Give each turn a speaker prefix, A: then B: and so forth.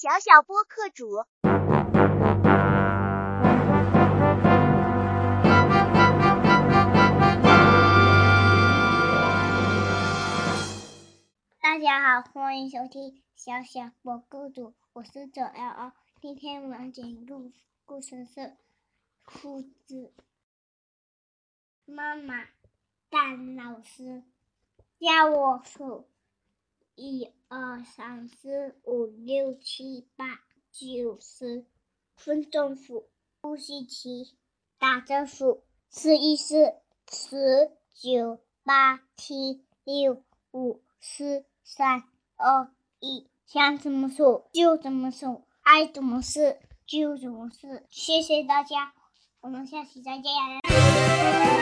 A: 小小播客主。
B: 大家好，欢迎收听小小播客主，我是九幺二。今天我要讲一个故事是兔子妈妈当老师叫我数一二三四五六七八九十，分钟数，呼吸期，打着数，试一试十九八七六五四三二一，想怎么数就怎么数，爱怎么试就怎么试。谢谢大家，我们下期再见。